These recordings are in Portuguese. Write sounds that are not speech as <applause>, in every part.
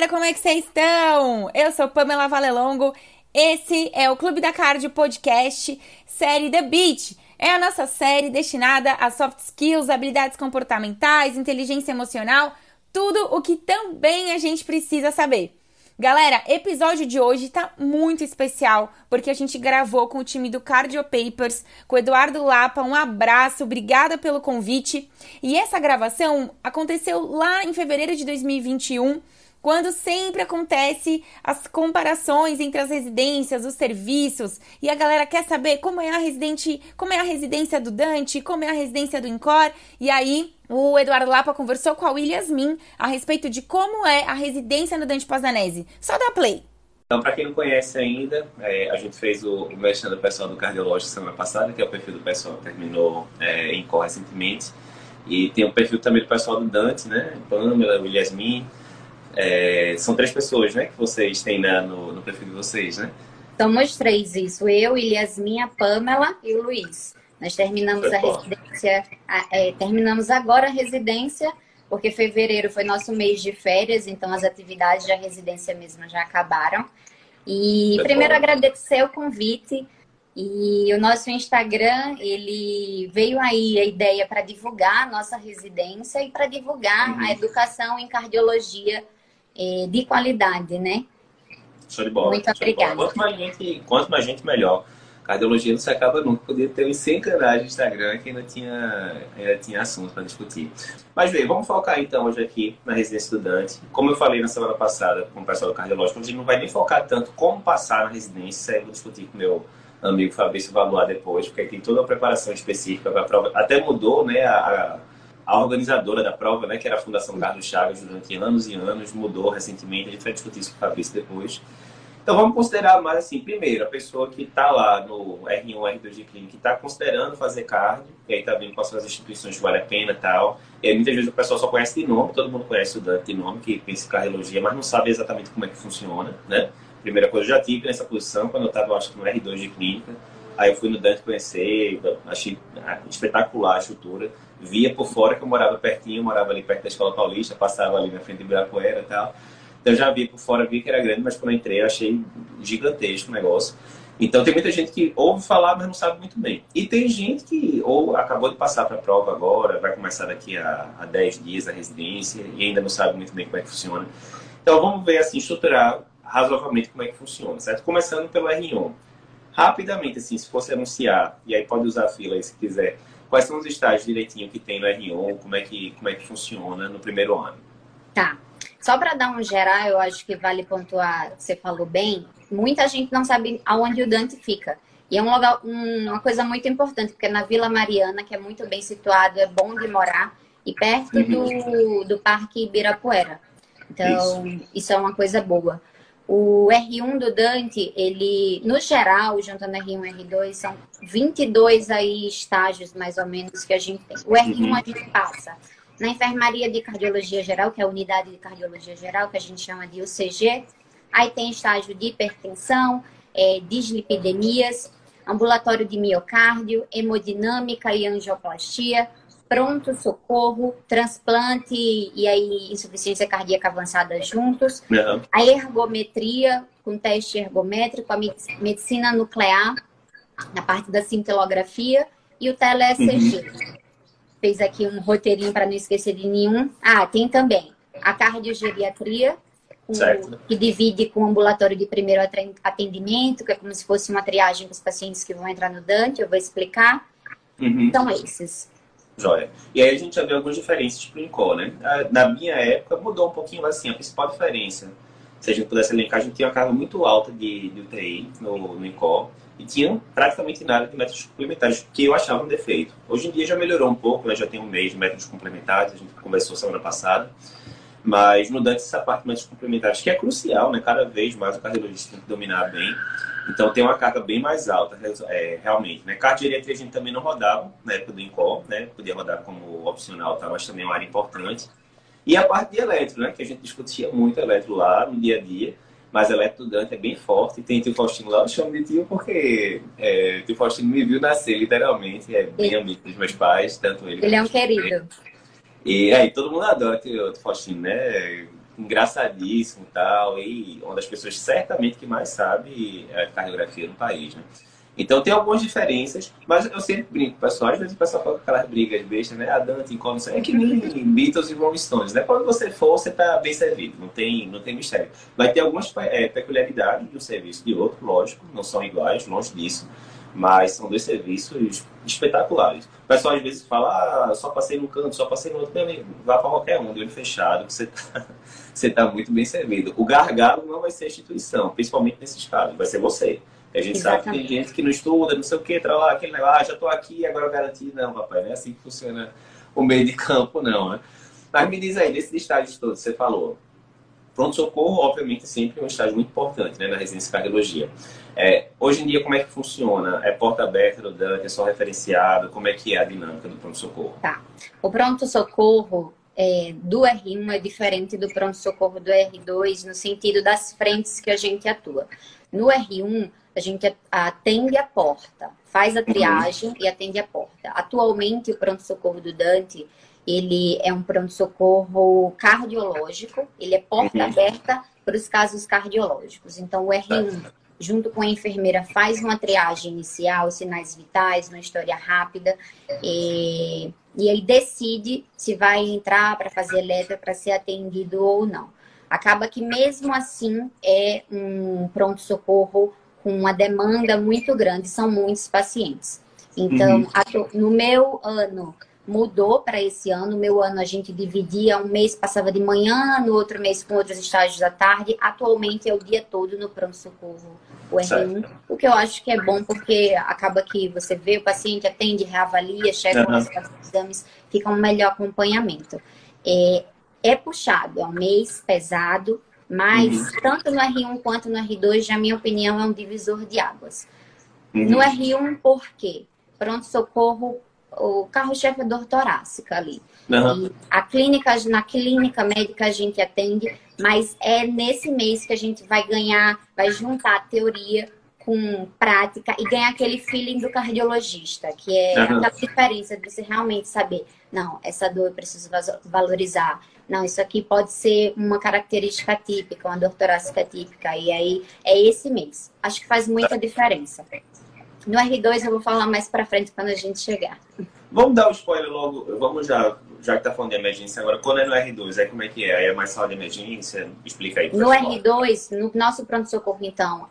galera, como é que vocês estão? Eu sou Pamela Valelongo. Esse é o Clube da Cardio Podcast, série The Beat. É a nossa série destinada a soft skills, habilidades comportamentais, inteligência emocional, tudo o que também a gente precisa saber. Galera, episódio de hoje tá muito especial porque a gente gravou com o time do Cardio Papers, com o Eduardo Lapa. Um abraço, obrigada pelo convite. E essa gravação aconteceu lá em fevereiro de 2021 quando sempre acontece as comparações entre as residências, os serviços, e a galera quer saber como é a residente, como é a residência do Dante, como é a residência do Incor, e aí o Eduardo Lapa conversou com a Williasmin a respeito de como é a residência no Dante Pazanese. Só dá play. Então, para quem não conhece ainda, é, a gente fez o, o do pessoal do cardiológico semana passada, que é o perfil do pessoal que terminou é, em Cor recentemente. E tem o perfil também do pessoal do Dante, né? Pamela, Williasmin, é, são três pessoas, né, que vocês têm né, no, no perfil de vocês, né? Somos três, isso. Eu, Eliasmin, a Pamela e o Luiz. Nós terminamos foi a bom. residência, é, terminamos agora a residência, porque fevereiro foi nosso mês de férias, então as atividades da residência mesmo já acabaram. E foi primeiro bom. agradecer o convite. E o nosso Instagram, ele veio aí a ideia para divulgar a nossa residência e para divulgar uhum. a educação em cardiologia é, de qualidade, né? Show de bola. Muito obrigada. Quanto mais gente, quanto mais gente, melhor. Cardiologia não se acaba nunca. Podia ter uns 100 canais de Instagram que ainda tinha, ainda tinha assuntos para discutir. Mas, bem, vamos focar então hoje aqui na residência estudante. Como eu falei na semana passada com o pessoal do cardiológico, a gente não vai nem focar tanto como passar na residência. Eu vou discutir com o meu amigo Fabrício Valuar depois, porque tem toda a preparação específica para a prova. Até mudou né, a, a organizadora da prova, né, que era a Fundação Carlos Chagas, durante anos e anos, mudou recentemente, a gente vai discutir isso com o Fabrício depois. Então vamos considerar mais assim, primeiro, a pessoa que está lá no R1, R2 de clínica, que está considerando fazer cardio, e aí está vendo quais são as instituições que vale a pena e tal. E aí muitas vezes o pessoal só conhece de nome, todo mundo conhece o Dante de nome, que pensa em cardiologia, mas não sabe exatamente como é que funciona, né? Primeira coisa, eu já tive nessa posição quando eu estava, acho que no R2 de clínica. Aí eu fui no Dante conhecer, achei ah, espetacular a estrutura. Via por fora que eu morava pertinho, eu morava ali perto da Escola Paulista, passava ali na frente de Ibirapuera e tal. Então eu já vi por fora, vi que era grande, mas quando eu entrei eu achei gigantesco o negócio. Então tem muita gente que ouve falar, mas não sabe muito bem. E tem gente que ou acabou de passar para a prova agora, vai começar daqui a, a 10 dias a residência e ainda não sabe muito bem como é que funciona. Então vamos ver assim, estruturar razoavelmente como é que funciona, certo? Começando pelo R1. Rapidamente, assim, se fosse anunciar, e aí pode usar a fila aí se quiser, quais são os estágios direitinho que tem no R1, como é que, como é que funciona no primeiro ano? Tá. Só para dar um geral, eu acho que vale pontuar, você falou bem, muita gente não sabe aonde o Dante fica. E é um lugar, um, uma coisa muito importante, porque é na Vila Mariana, que é muito bem situado, é bom de morar, e perto uhum. do, do Parque Ibirapuera. Então, isso. isso é uma coisa boa. O R1 do Dante, ele, no geral, juntando R1 e R2, são 22 aí estágios, mais ou menos, que a gente tem. O R1 uhum. a gente passa na enfermaria de cardiologia geral, que é a unidade de cardiologia geral, que a gente chama de UCG. Aí tem estágio de hipertensão, é, dislipidemias, ambulatório de miocárdio, hemodinâmica e angioplastia, pronto-socorro, transplante e aí insuficiência cardíaca avançada juntos, uhum. a ergometria com teste ergométrico, a medicina nuclear, na parte da cintilografia e o tele-ECG. Uhum. Fez aqui um roteirinho para não esquecer de nenhum. Ah, tem também a cardiogeriatria, com, que divide com o ambulatório de primeiro atendimento, que é como se fosse uma triagem para os pacientes que vão entrar no Dante, eu vou explicar. Uhum. Então, esses. Joia. E aí a gente já vê algumas diferenças para o INCO, né? Na minha época mudou um pouquinho, mas assim, a principal diferença, se a gente pudesse elencar, a gente tinha uma carga muito alta de, de UTI no, no INCO e tinha praticamente nada de métodos complementares, que eu achava um defeito. Hoje em dia já melhorou um pouco, né? já tem um mês de métodos complementares, a gente conversou semana passada, mas Dante essa parte de métodos complementares, que é crucial, né? Cada vez mais o cardiologista tem que dominar bem então tem uma carga bem mais alta, é, realmente. Né? Cardiogeriatria a gente também não rodava na época do INCOL, né? Podia rodar como opcional, tá? mas também é uma área importante. E a parte de eletro, né? Que a gente discutia muito eletro lá no dia a dia. Mas eletro Dante é bem forte. Tem tio Faustino lá, eu chamo de tio porque é, tio Faustino me viu nascer, literalmente. É bem amigo dos meus pais, tanto ele Ele é um querido. E aí, todo mundo adora o tio Faustino, né? engraçadíssimo e tal, e uma das pessoas certamente que mais sabe é cardiografia no país, né? Então tem algumas diferenças, mas eu sempre brinco pessoal, às vezes o pessoal fala aquelas brigas bestas, né? A Dante isso é que nem Beatles e Rolling Stones, né? Quando você for, você tá bem servido, não tem, não tem mistério. Vai ter algumas é, peculiaridades de um serviço de outro, lógico, não são iguais, longe disso, mas são dois serviços espetaculares. O pessoal às vezes fala, ah, só passei num canto, só passei no outro, meu amigo, vá para qualquer um, de olho fechado, você tá, <laughs> você tá muito bem servido. O gargalo não vai ser a instituição, principalmente nesses casos, vai ser você. A gente Exatamente. sabe que tem gente que não estuda, não sei o que, tra lá, aquele negócio, ah, já estou aqui, agora eu garanti. Não, papai, não é assim que funciona o meio de campo, não, né? Mas me diz aí, desses estágios todos que você falou, pronto-socorro, obviamente, sempre é um estágio muito importante né, na residência de cardiologia. É, hoje em dia, como é que funciona? É porta aberta do Dante, é só referenciado? Como é que é a dinâmica do pronto-socorro? Tá. O pronto-socorro é, do R1 é diferente do pronto-socorro do R2 no sentido das frentes que a gente atua. No R1, a gente atende a porta, faz a triagem uhum. e atende a porta. Atualmente, o pronto-socorro do Dante, ele é um pronto-socorro cardiológico, ele é porta uhum. aberta para os casos cardiológicos. Então, o R1, junto com a enfermeira, faz uma triagem inicial, sinais vitais, uma história rápida, e, e aí decide se vai entrar para fazer letra para ser atendido ou não. Acaba que, mesmo assim, é um pronto-socorro com uma demanda muito grande, são muitos pacientes. Então, uhum. no meu ano, mudou para esse ano. No meu ano, a gente dividia, um mês passava de manhã, no outro mês com outros estágios da tarde. Atualmente é o dia todo no pronto-socorro, o R1. Certo. O que eu acho que é bom, porque acaba que você vê o paciente, atende, reavalia, chega uhum. os exames, fica um melhor acompanhamento. É, é puxado, é um mês pesado, mas uhum. tanto no R1 quanto no R2, na minha opinião, é um divisor de águas. Uhum. No R1, por quê? Pronto-socorro, o carro-chefe é dor torácica ali. Uhum. a clínica, na clínica médica a gente atende, mas é nesse mês que a gente vai ganhar, vai juntar a teoria com prática e ganhar aquele feeling do cardiologista, que é uhum. aquela diferença de você realmente saber, não, essa dor eu preciso valorizar, não, isso aqui pode ser uma característica típica, uma dor torácica típica, e aí é esse mês. Acho que faz muita diferença. No R2 eu vou falar mais para frente quando a gente chegar. Vamos dar o um spoiler logo, vamos já, já que tá falando de emergência agora, quando é no R2, é como é que é? Aí é mais sala de emergência? Explica aí. No R2, no nosso pronto-socorro, então,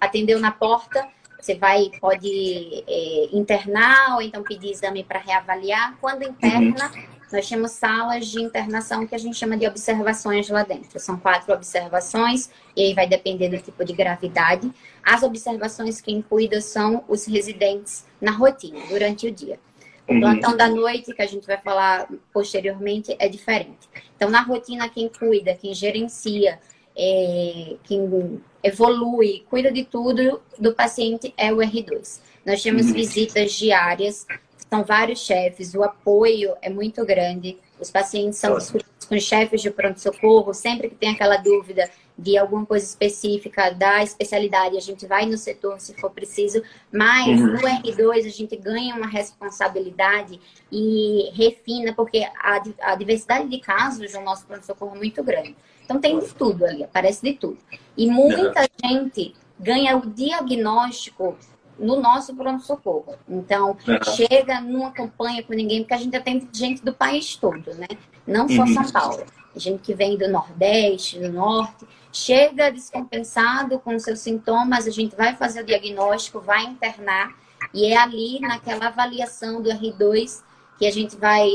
atendeu na porta, você vai, pode é, internar ou então pedir exame para reavaliar. Quando interna, uhum. Nós temos salas de internação que a gente chama de observações lá dentro. São quatro observações, e aí vai depender do tipo de gravidade. As observações quem cuida são os residentes na rotina, durante o dia. O uhum. plantão da noite, que a gente vai falar posteriormente, é diferente. Então, na rotina, quem cuida, quem gerencia, é, quem evolui, cuida de tudo do paciente é o R2. Nós temos uhum. visitas diárias são vários chefes, o apoio é muito grande. Os pacientes são discutidos com chefes de pronto-socorro, sempre que tem aquela dúvida de alguma coisa específica da especialidade, a gente vai no setor se for preciso, mas uhum. no R2 a gente ganha uma responsabilidade e refina, porque a, a diversidade de casos no nosso pronto-socorro é muito grande. Então tem de tudo ali, aparece de tudo. E muita uhum. gente ganha o diagnóstico no nosso pronto-socorro. Então, uhum. chega, não acompanha com ninguém, porque a gente atende gente do país todo, né? Não só uhum. São Paulo. Gente que vem do Nordeste, do Norte, chega descompensado com seus sintomas, a gente vai fazer o diagnóstico, vai internar, e é ali, naquela avaliação do R2, que a gente vai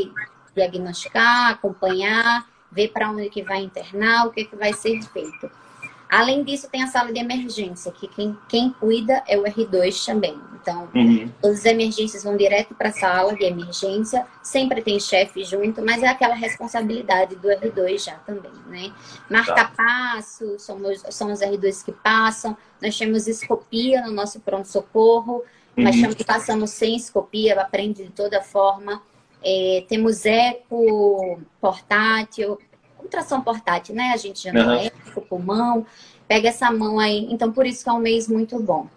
diagnosticar, acompanhar, ver para onde que vai internar, o que, que vai ser feito. Além disso, tem a sala de emergência, que quem, quem cuida é o R2 também. Então, uhum. todas as emergências vão direto para a sala de emergência. Sempre tem chefe junto, mas é aquela responsabilidade do R2 já também, né? Marca tá. passo, somos, são os R2 que passam. Nós temos escopia no nosso pronto-socorro, uhum. mas estamos passando sem escopia, aprende de toda forma. É, temos eco portátil, ultrassom portátil, né? A gente já não é o pulmão, pega essa mão aí. Então, por isso que é um mês muito bom.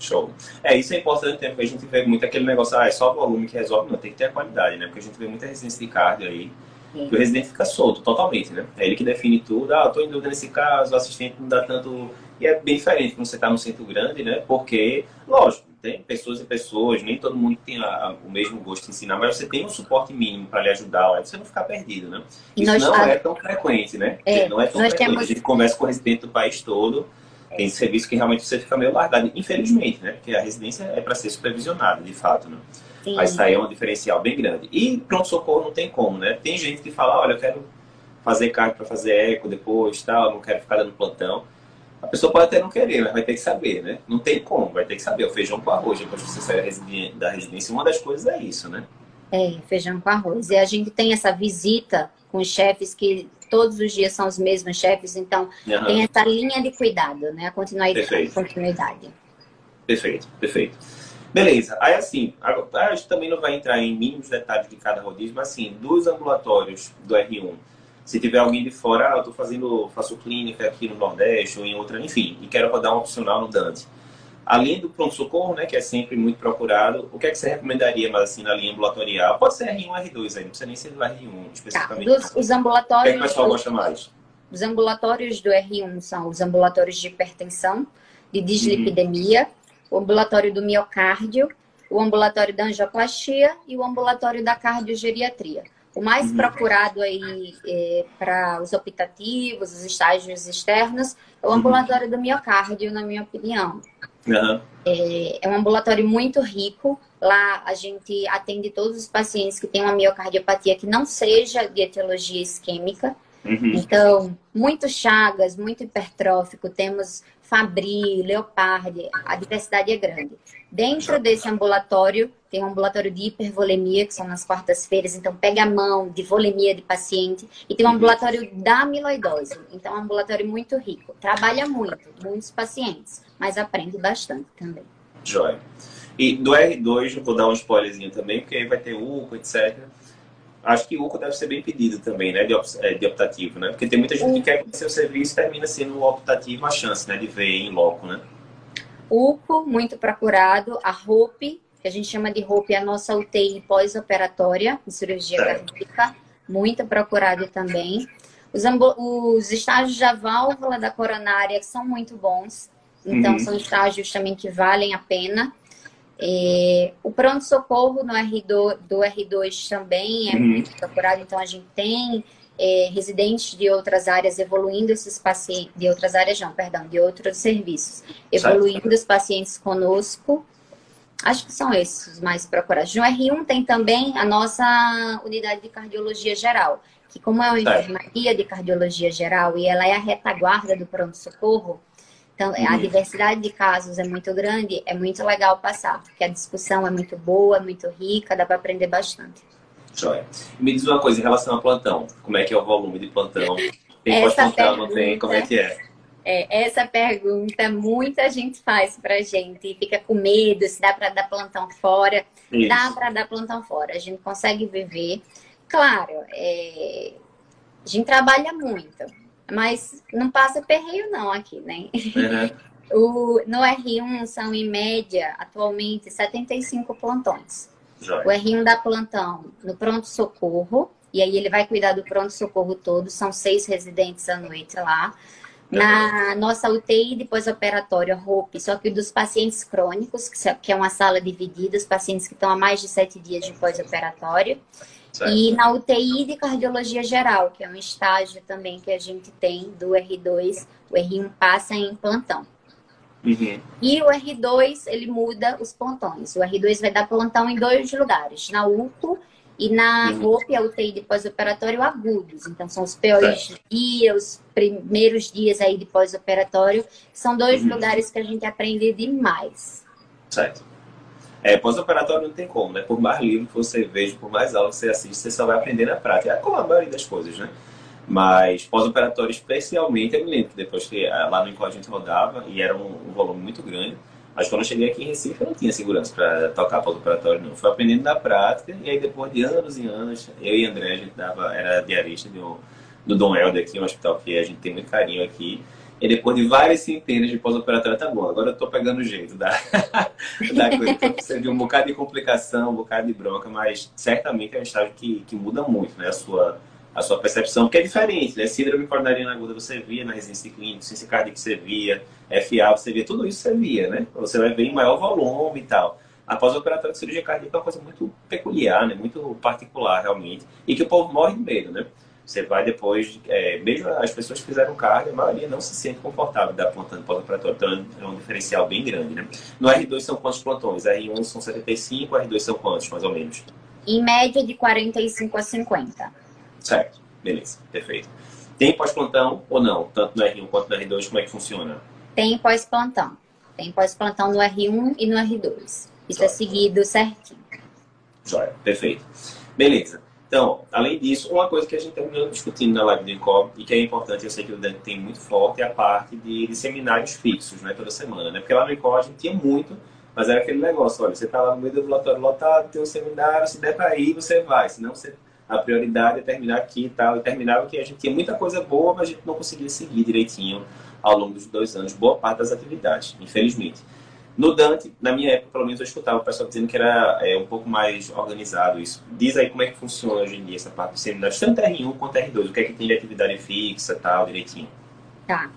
Show. É, isso é importante, porque a gente vê muito aquele negócio, ah, é só o volume que resolve, não, tem que ter a qualidade, né? Porque a gente vê muita resistência de cardio aí, Sim. Que o residente fica solto totalmente, né? É ele que define tudo. Ah, eu tô em dúvida nesse caso, o assistente não dá tanto. E é bem diferente quando você está no centro grande, né? Porque, lógico, tem pessoas e pessoas, nem todo mundo tem a, o mesmo gosto de ensinar, mas você tem um suporte mínimo para lhe ajudar, aí você não ficar perdido, né? Isso nós, não a... é tão frequente, né? É, não é tão frequente. Temos... A gente conversa com o residente do país todo tem serviço que realmente você fica meio largado, infelizmente, né? Porque a residência é para ser supervisionada, de fato, né? Sim. Mas isso aí é um diferencial bem grande. E pronto-socorro não tem como, né? Tem gente que fala, olha, eu quero fazer carne para fazer eco depois, tal, não quero ficar dando plantão. A pessoa pode até não querer, mas vai ter que saber, né? Não tem como, vai ter que saber. O feijão com arroz, depois que você sai da residência, uma das coisas é isso, né? É, feijão com arroz. E a gente tem essa visita com os chefes que todos os dias são os mesmos chefes, então uhum. tem essa linha de cuidado, né? A continuidade. Perfeito. continuidade. Perfeito, perfeito. Beleza. Aí assim, a gente também não vai entrar em mínimos detalhes de cada rodízio, mas assim, dos ambulatórios do R1, se tiver alguém de fora, ah, eu tô fazendo, faço clínica aqui no Nordeste ou em outra, enfim, e quero rodar um opcional no Dante além do pronto-socorro, né, que é sempre muito procurado, o que é que você recomendaria mais assim na linha ambulatorial? Pode ser R1 R2 aí, não precisa nem ser do R1 especificamente. Tá. Dos, os ambulatórios. O que, é que o pessoal gosta mais? Os ambulatórios do R1 são os ambulatórios de hipertensão, de dislipidemia, uhum. o ambulatório do miocárdio, o ambulatório da angioplastia e o ambulatório da cardiogeriatria. O mais uhum. procurado aí é, para os optativos, os estágios externos, é o uhum. ambulatório uhum. do miocárdio, na minha opinião. Uhum. É, é, um ambulatório muito rico. Lá a gente atende todos os pacientes que têm uma miocardiopatia que não seja de etiologia isquêmica. Uhum. Então, muito chagas, muito hipertrófico, temos Fabri, Leopardi, a diversidade é grande. Dentro desse ambulatório, tem um ambulatório de hipervolemia, que são nas quartas-feiras, então pega a mão de volemia de paciente, e tem um ambulatório da amiloidose, então é um ambulatório muito rico. Trabalha muito, muitos pacientes, mas aprende bastante também. Joia. E do R2, vou dar um spoilerzinho também, porque aí vai ter UCO, etc. Acho que o UCO deve ser bem pedido também, né, de, é, de optativo, né? Porque tem muita gente que quer conhecer o serviço e termina sendo optativo a chance, né, de ver em loco, né? UCO, muito procurado, a ROPE, que a gente chama de ROPE, é a nossa UTI pós-operatória, de cirurgia cardíaca, muito procurado também. Os, os estágios da válvula da coronária são muito bons, então uhum. são estágios também que valem a pena. É, o pronto-socorro no R2, do R2 também é uhum. muito procurado, então a gente tem é, residentes de outras áreas evoluindo esses pacientes, de outras áreas não, perdão, de outros serviços, evoluindo certo. os pacientes conosco. Acho que são esses os mais procurados. No R1 tem também a nossa unidade de cardiologia geral, que como é uma enfermaria de cardiologia geral e ela é a retaguarda do pronto-socorro, então, uhum. a diversidade de casos é muito grande, é muito legal passar, porque a discussão é muito boa, muito rica, dá para aprender bastante. Joia. Me diz uma coisa em relação ao plantão. Como é que é o volume de plantão? Tem pós-plantão, não tem? Como é que é? É, essa pergunta muita gente faz pra gente e fica com medo se dá para dar plantão fora. Isso. Dá para dar plantão fora, a gente consegue viver. Claro, é... a gente trabalha muito, mas não passa perreio não aqui, né? Uhum. <laughs> O, no R1 são, em média, atualmente, 75 plantões. O R1 dá plantão no pronto-socorro, e aí ele vai cuidar do pronto-socorro todo, são seis residentes à noite lá. Na nossa UTI depois operatório ROP, só que dos pacientes crônicos, que é uma sala dividida, os pacientes que estão há mais de sete dias de pós-operatório. E na UTI de cardiologia geral, que é um estágio também que a gente tem do R2, o R1 passa em plantão. Uhum. E o R2, ele muda os plantões. O R2 vai dar plantão em dois lugares, na UPO e na uhum. ROP, a UTI de pós-operatório agudos. Então, são os piores dias, os primeiros dias aí de pós-operatório. São dois uhum. lugares que a gente aprende demais. Certo. É, pós-operatório não tem como, né? Por mais livro que você veja, por mais aula que você assiste, você só vai aprender na prática. É como a maioria das coisas, né? Mas pós-operatório, especialmente, eu me lembro que depois que ah, lá no Incó a gente rodava, e era um, um, volume muito grande, mas quando eu cheguei aqui em Recife eu não tinha segurança para tocar pós-operatório, não. Fui aprendendo na prática, e aí depois de anos e anos, eu e André, a gente dava, era diarista do, do Dom Helder aqui, um hospital que a gente tem muito carinho aqui. E depois de várias centenas de pós-operatório, tá bom, agora eu tô pegando o jeito da, <laughs> da coisa. Então, um bocado de complicação, um bocado de bronca, mas certamente é um estágio que, que muda muito, né? A sua a sua percepção, porque é diferente, né? Síndrome coronariana aguda você via na residência clínica, ciência cardíaca você via, FA você via, tudo isso você via, né? Você vai ver em maior volume e tal. A pós-operatória de cirurgia cardíaca é uma coisa muito peculiar, né? Muito particular, realmente. E que o povo morre de medo, né? Você vai depois, é, mesmo as pessoas que fizeram cardio, a maioria não se sente confortável da plantando pós-operatório. Então é um diferencial bem grande, né? No R2 são quantos plantões? R1 são 75, R2 são quantos, mais ou menos? Em média de 45 a 50. Certo, beleza, perfeito. Tem pós-plantão ou não? Tanto no R1 quanto no R2, como é que funciona? Tem pós-plantão. Tem pós-plantão no R1 e no R2. Isso é seguido certinho. Joia, perfeito. Beleza. Então, além disso, uma coisa que a gente terminou discutindo na live do INCOB e que é importante, eu sei que o Dante tem muito forte, é a parte de, de seminários fixos, né, toda semana, né? Porque lá no INCOB a gente tinha muito, mas era aquele negócio, olha, você está lá no meio do ambulatório lotado, tem um seminário, se der para ir, você vai, senão você, a prioridade é terminar aqui e tal, e terminava que a gente tinha muita coisa boa, mas a gente não conseguia seguir direitinho ao longo dos dois anos, boa parte das atividades, infelizmente. No Dante, na minha época, pelo menos, eu escutava o pessoal dizendo que era é, um pouco mais organizado isso. Diz aí como é que funciona hoje em dia essa parte do seminário, tanto R1 quanto R2, o que é que tem de atividade fixa tal, direitinho. Tá.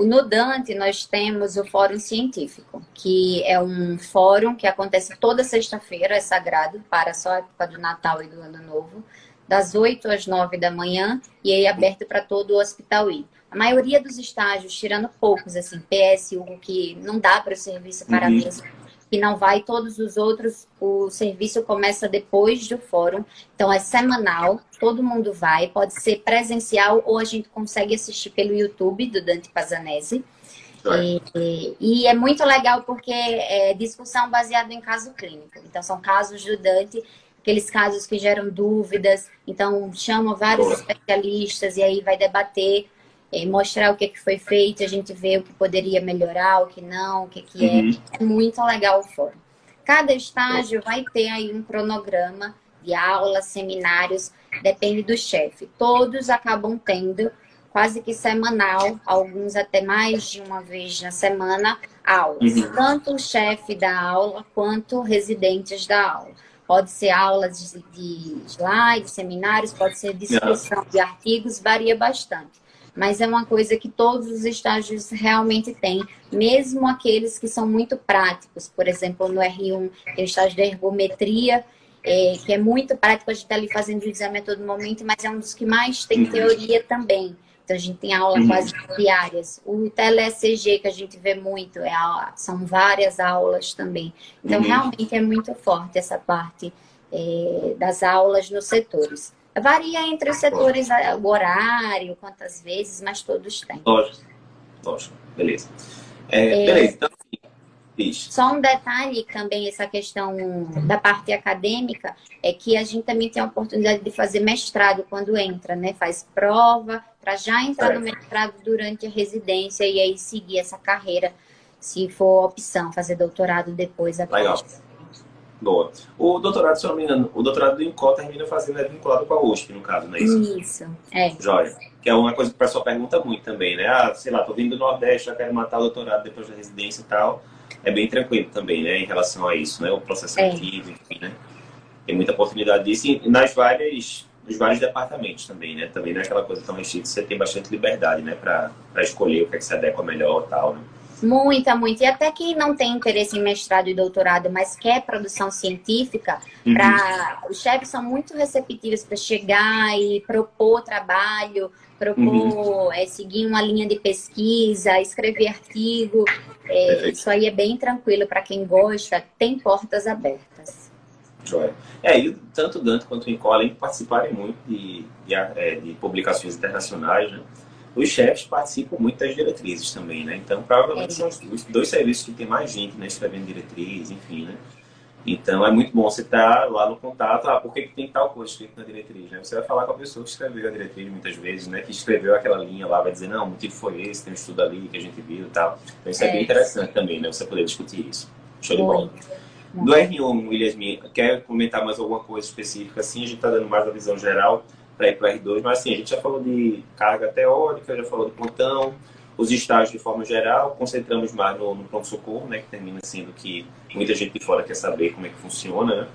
O no Dante, nós temos o Fórum Científico, que é um fórum que acontece toda sexta-feira, é sagrado, para só a época do Natal e do Ano Novo, das 8 às 9 da manhã, e aí aberto para todo o Hospital I a maioria dos estágios, tirando poucos, assim, PS, o que não dá para o serviço para uhum. Que não vai, todos os outros, o serviço começa depois do fórum, então é semanal, todo mundo vai, pode ser presencial ou a gente consegue assistir pelo YouTube do Dante Pazanese. E, e, e, é muito legal porque é discussão baseada em caso clínico. Então, são casos do Dante, aqueles casos que geram dúvidas. Então, chama vários Boa. especialistas e aí vai debater é, mostrar o que, que foi feito, a gente vê o que poderia melhorar, o que não, o que, que é. Uhum. É muito legal o fórum. Cada estágio vai ter aí um cronograma de aulas, seminários, depende do chefe. Todos acabam tendo quase que semanal, alguns até mais de uma vez na semana, aulas. Uhum. Tanto o chefe da aula quanto residentes da aula. Pode ser aulas de, de slides, seminários, pode ser discussão de artigos, varia bastante mas é uma coisa que todos os estágios realmente têm, mesmo aqueles que são muito práticos. Por exemplo, no R1 tem o estágio de ergometria, é, que é muito prático, a gente está ali fazendo o exame a todo momento, mas é um dos que mais tem uhum. teoria também. Então, a gente tem aula uhum. quase diárias. O TeleCG, que a gente vê muito, é a, são várias aulas também. Então, uhum. realmente é muito forte essa parte é, das aulas nos setores. Varia entre os setores o horário, quantas vezes, mas todos têm. Lógico, lógico, beleza. É, é, beleza, então, Só um detalhe também, essa questão da parte acadêmica, é que a gente também tem a oportunidade de fazer mestrado quando entra, né? Faz prova para já entrar é. no mestrado durante a residência e aí seguir essa carreira, se for opção, fazer doutorado depois. Legal. Boa. O doutorado, se eu não me engano, o doutorado do INCO termina fazendo é vinculado com a USP, no caso, não é isso? Isso, é. Jóia. Que é uma coisa que o pessoal pergunta muito também, né? Ah, sei lá, tô vindo do Nordeste, já quero matar o doutorado depois da residência e tal. É bem tranquilo também, né, em relação a isso, né? O processo é. ativo, enfim, né? Tem muita oportunidade disso e nas várias, nos vários departamentos também, né? Também não é aquela coisa tão restrita, você tem bastante liberdade, né? Para escolher o que, é que se adequa melhor e tal, né? Muita, muito. E até quem não tem interesse em mestrado e doutorado, mas quer produção científica, uhum. para os chefes são muito receptivos para chegar e propor trabalho, propor uhum. é, seguir uma linha de pesquisa, escrever artigo. É, isso aí é bem tranquilo para quem gosta, tem portas abertas. Joia. É, e tanto o Dante quanto o de participarem muito de, de, é, de publicações internacionais, né? Os chefes participam muito das diretrizes também, né? Então, provavelmente são os dois serviços que tem mais gente, né? Escrevendo diretriz, enfim, né? Então, é muito bom você estar tá lá no contato, ah, por que, que tem tal coisa escrito na diretriz, né? Você vai falar com a pessoa que escreveu a diretriz muitas vezes, né? Que escreveu aquela linha lá, vai dizer, não, o motivo foi esse, tem um estudo ali que a gente viu e tal. Então, isso é, é bem interessante também, né? Você poder discutir isso. Show de bola. Do R1, William, quer comentar mais alguma coisa específica assim? A gente está dando mais a visão geral para ir para o R2, mas assim, a gente já falou de carga teórica, já falou de pontão, os estágios de forma geral, concentramos mais no, no pronto-socorro, né, que termina sendo que muita gente de fora quer saber como é que funciona, né?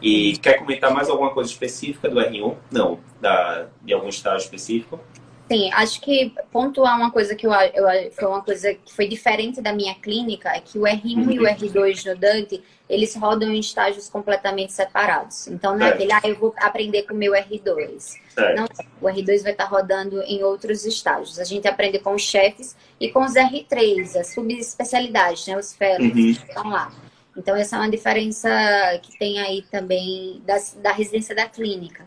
E quer comentar mais alguma coisa específica do R1? Não, da, de algum estágio específico? Sim, acho que pontuar uma coisa que eu, eu, foi uma coisa que foi diferente da minha clínica é que o R1 uhum. e o R2 no Dante, eles rodam em estágios completamente separados. Então, não é aquele, ah, eu vou aprender com o meu R2. Não, o R2 vai estar rodando em outros estágios. A gente aprende com os chefes e com os R3, as subespecialidades, né? Os fellows uhum. que estão lá. Então, essa é uma diferença que tem aí também da, da residência da clínica.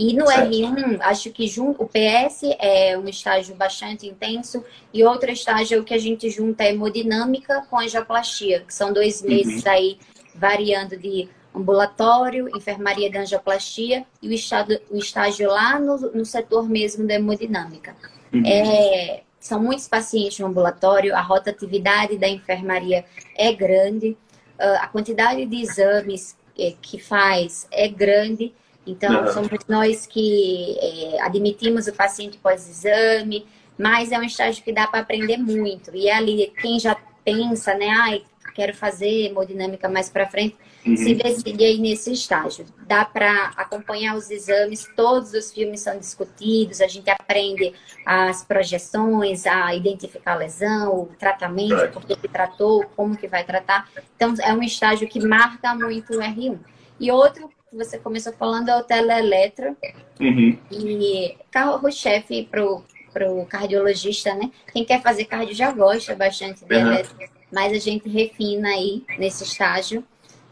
E no certo. R1, acho que junto, o PS é um estágio bastante intenso e outro estágio é o que a gente junta é hemodinâmica com angioplastia, que são dois uhum. meses uhum. aí variando de ambulatório, enfermaria de angioplastia e o, estado, o estágio lá no, no setor mesmo da hemodinâmica. Uhum. É, são muitos pacientes no ambulatório, a rotatividade da enfermaria é grande, ah, a quantidade de exames é, que faz é grande então, uhum. somos nós que é, admitimos o paciente pós-exame, mas é um estágio que dá para aprender muito. E ali, quem já pensa, né, ai, quero fazer hemodinâmica mais para frente, uhum. se decide aí nesse estágio. Dá para acompanhar os exames, todos os filmes são discutidos, a gente aprende as projeções, a identificar a lesão, o tratamento, right. porque ele tratou, como que vai tratar. Então, é um estágio que marca muito o R1. E outro que você começou falando é o teleeletro. Uhum. E carro-chefe pro, pro cardiologista, né? Quem quer fazer cardio já gosta bastante de uhum. eletro, mas a gente refina aí nesse estágio.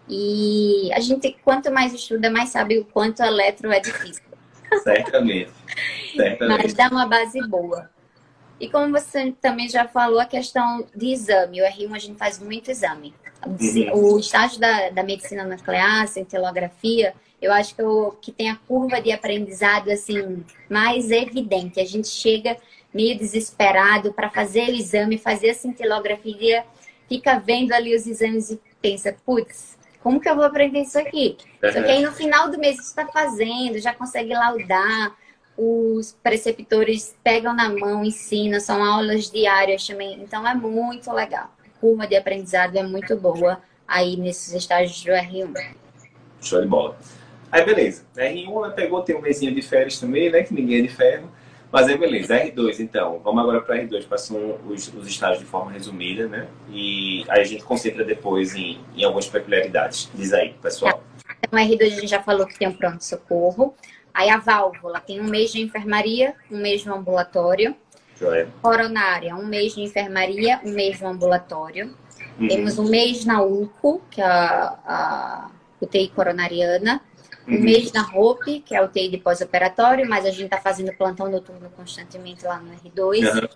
E a gente, quanto mais estuda, mais sabe o quanto eletro é difícil. Certamente. Certamente. Mas dá uma base boa. E como você também já falou, a questão de exame. O R1 a gente faz muito exame. Uhum. O estágio da, da medicina nuclear, cintilografia, eu acho que, eu, que tem a curva de aprendizado assim mais evidente. A gente chega meio desesperado para fazer o exame, fazer a cintilografia, fica vendo ali os exames e pensa, putz, como que eu vou aprender isso aqui? Uhum. Só que aí no final do mês você está fazendo, já consegue laudar, os preceptores pegam na mão, ensinam, são aulas diárias também, então é muito legal curva de aprendizado é muito boa aí nesses estágios do R1. Show de bola. Aí beleza, R1 né, pegou, tem um mesinho de férias também, né? Que ninguém é de ferro. Mas aí beleza, R2 então. Vamos agora para R2, quais são os, os estágios de forma resumida, né? E aí a gente concentra depois em, em algumas peculiaridades. Diz aí, pessoal. Então, R2 a gente já falou que tem um pronto-socorro. Aí a válvula tem um mês de enfermaria, um mês no ambulatório. Joia. Coronária, um mês de enfermaria, um mês no ambulatório. Uhum. Temos um mês na UCO, que é a, a UTI coronariana. Um uhum. mês na ROPE, que é a UTI de pós-operatório, mas a gente está fazendo plantão noturno constantemente lá no R2. Uhum.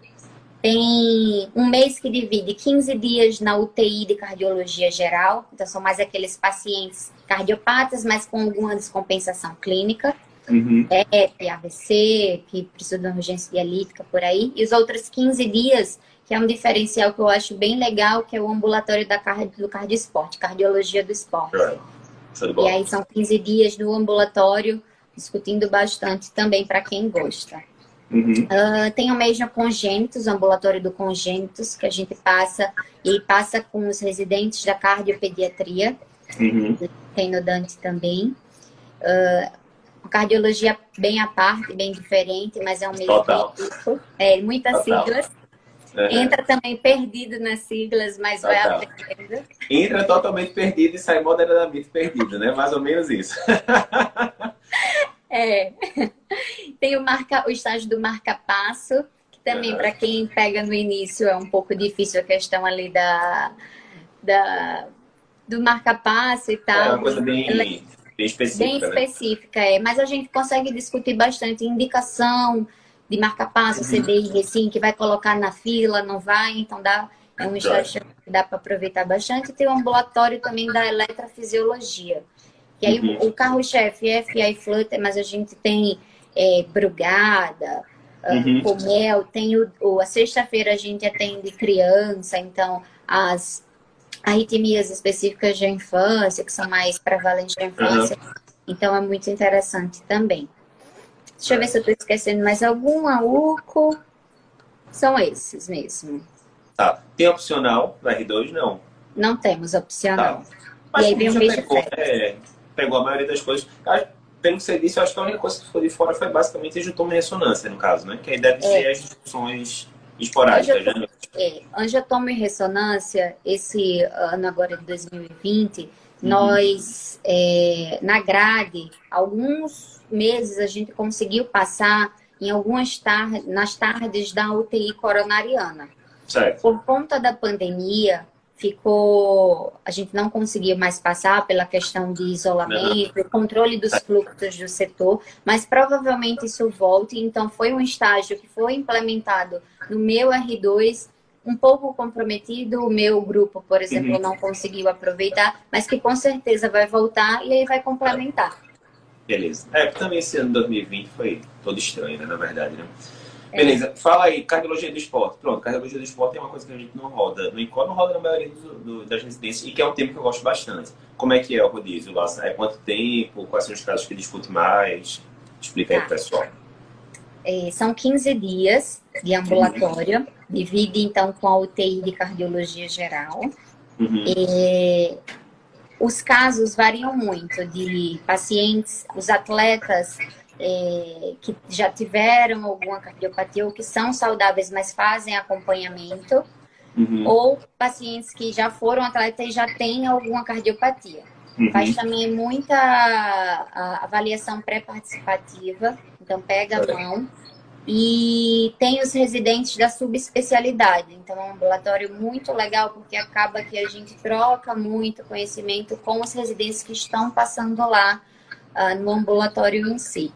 Tem um mês que divide 15 dias na UTI de cardiologia geral, então são mais aqueles pacientes cardiopatas, mas com alguma descompensação clínica uhum. é, AVC, que precisa de uma urgência dialítica por aí. E os outros 15 dias, que é um diferencial que eu acho bem legal, que é o ambulatório da card do cardioesporte, cardiologia do esporte. É. E aí são 15 dias no ambulatório, discutindo bastante também para quem gosta. Uhum. Uh, tem o mesmo congênitos, o ambulatório do congênitos, que a gente passa e passa com os residentes da cardiopediatria. Uhum. Tem no Dante também. Uh, cardiologia bem à parte, bem diferente, mas é um mesmo tipo. É, muitas Total. siglas. Uhum. Entra também perdido nas siglas, mas Total. vai aprendendo. Entra totalmente perdido e sai moderadamente perdido, né? Mais ou menos isso. <laughs> é. Tem o, marca, o estágio do marca-passo, que também, uhum. para quem pega no início, é um pouco difícil a questão ali da, da do marca-passo e tal. É uma coisa bem bem específica. Bem né? específica, né? é. Mas a gente consegue discutir bastante indicação de marca-passo, uhum. CDI, Recim, que vai colocar na fila, não vai, então dá. É um estágio que dá para aproveitar bastante. Tem o ambulatório também da eletrofisiologia. E aí uhum. o carro-chefe é FI Flutter, mas a gente tem é, Brugada, ah, uhum. Comel, tem o, o a sexta-feira a gente atende criança, então as arritmias específicas de infância, que são mais prevalentes na infância. Uhum. Então é muito interessante também. Deixa eu ver se eu estou esquecendo mais algum. A UCO. São esses mesmo. Tá. Tem opcional no R2? Não. Não temos opcional. Tá. Mas e aí vem mês de férias. É, pegou a maioria das coisas. Pelo que você disse, eu acho que a única coisa que ficou de fora foi basicamente angiotoma e ressonância, no caso, né? Que aí deve é. ser as discussões esporádicas, né? É, angiotoma e ressonância, esse ano agora de 2020, uhum. nós, é, na grade, alguns meses a gente conseguiu passar em algumas tardes, nas tardes da UTI coronariana. Certo. Por conta da pandemia, ficou. A gente não conseguiu mais passar pela questão de isolamento, não. controle dos fluxos do setor, mas provavelmente isso volte. Então, foi um estágio que foi implementado no meu R2, um pouco comprometido. O meu grupo, por exemplo, uhum. não conseguiu aproveitar, mas que com certeza vai voltar e aí vai complementar. Beleza. É, também esse ano 2020 foi todo estranho, né, na verdade, né? Beleza, é. fala aí, cardiologia do esporte. Pronto, cardiologia do esporte é uma coisa que a gente não roda. No INCOR não roda na maioria do, do, das residências e que é um tema que eu gosto bastante. Como é que é o rodízio lá? É quanto tempo? Quais são os casos que discute mais? Explica aí pro pessoal. É, são 15 dias de ambulatório. Divide, então, com a UTI de cardiologia geral. Uhum. É, os casos variam muito de pacientes, os atletas é, que já tiveram alguma cardiopatia ou que são saudáveis, mas fazem acompanhamento, uhum. ou pacientes que já foram atletas e já têm alguma cardiopatia. Uhum. Faz também muita avaliação pré-participativa, então pega a mão. E tem os residentes da subespecialidade. Então, é um ambulatório muito legal, porque acaba que a gente troca muito conhecimento com os residentes que estão passando lá uh, no ambulatório em si.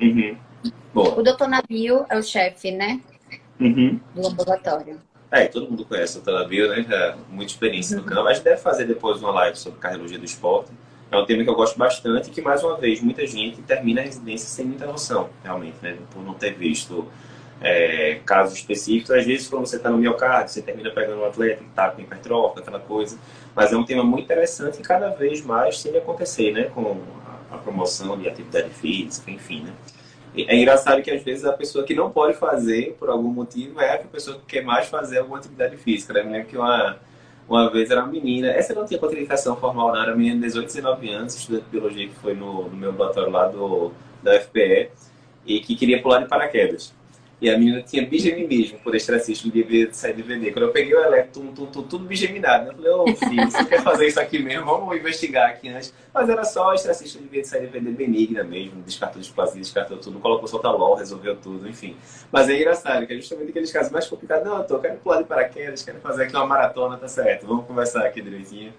Uhum. O doutor Nabil é o chefe, né? Uhum. Do laboratório. É, todo mundo conhece o doutor Nabil, né? Já muita experiência uhum. no campo. A gente deve fazer depois uma live sobre cardiologia do esporte. É um tema que eu gosto bastante e que, mais uma vez, muita gente termina a residência sem muita noção, realmente, né? Por não ter visto é, casos específicos. Às vezes, quando você está no miocárdio, você termina pegando um atleta que está com hipertrófica, aquela coisa. Mas é um tema muito interessante e cada vez mais tem que acontecer, né? Com a promoção de atividade física, enfim, né? É engraçado que às vezes a pessoa que não pode fazer por algum motivo é a pessoa que quer mais fazer alguma atividade física. Né? Eu lembro que uma, uma vez era uma menina, essa não tinha contraindicação formal, não, era uma menina de 18, 19 anos, estudante de biologia que foi no, no meu laboratório lá do, da FPE e que queria pular de paraquedas. E a menina tinha bigeminismo por estressista, devia sair de vender. Quando eu peguei o eletro, tum, tum, tum, tudo bigeminado. Eu falei, ô oh, filho, você quer fazer isso aqui mesmo? Vamos investigar aqui antes. Mas era só estressista, devia sair de vender benigna mesmo, descartou displasia, descartou tudo, colocou soltalol, resolveu tudo, enfim. Mas é engraçado, que é justamente aqueles casos mais complicados. Não, eu tô, quero pular de paraquedas, quero fazer aqui uma maratona, tá certo. Vamos conversar aqui direitinho.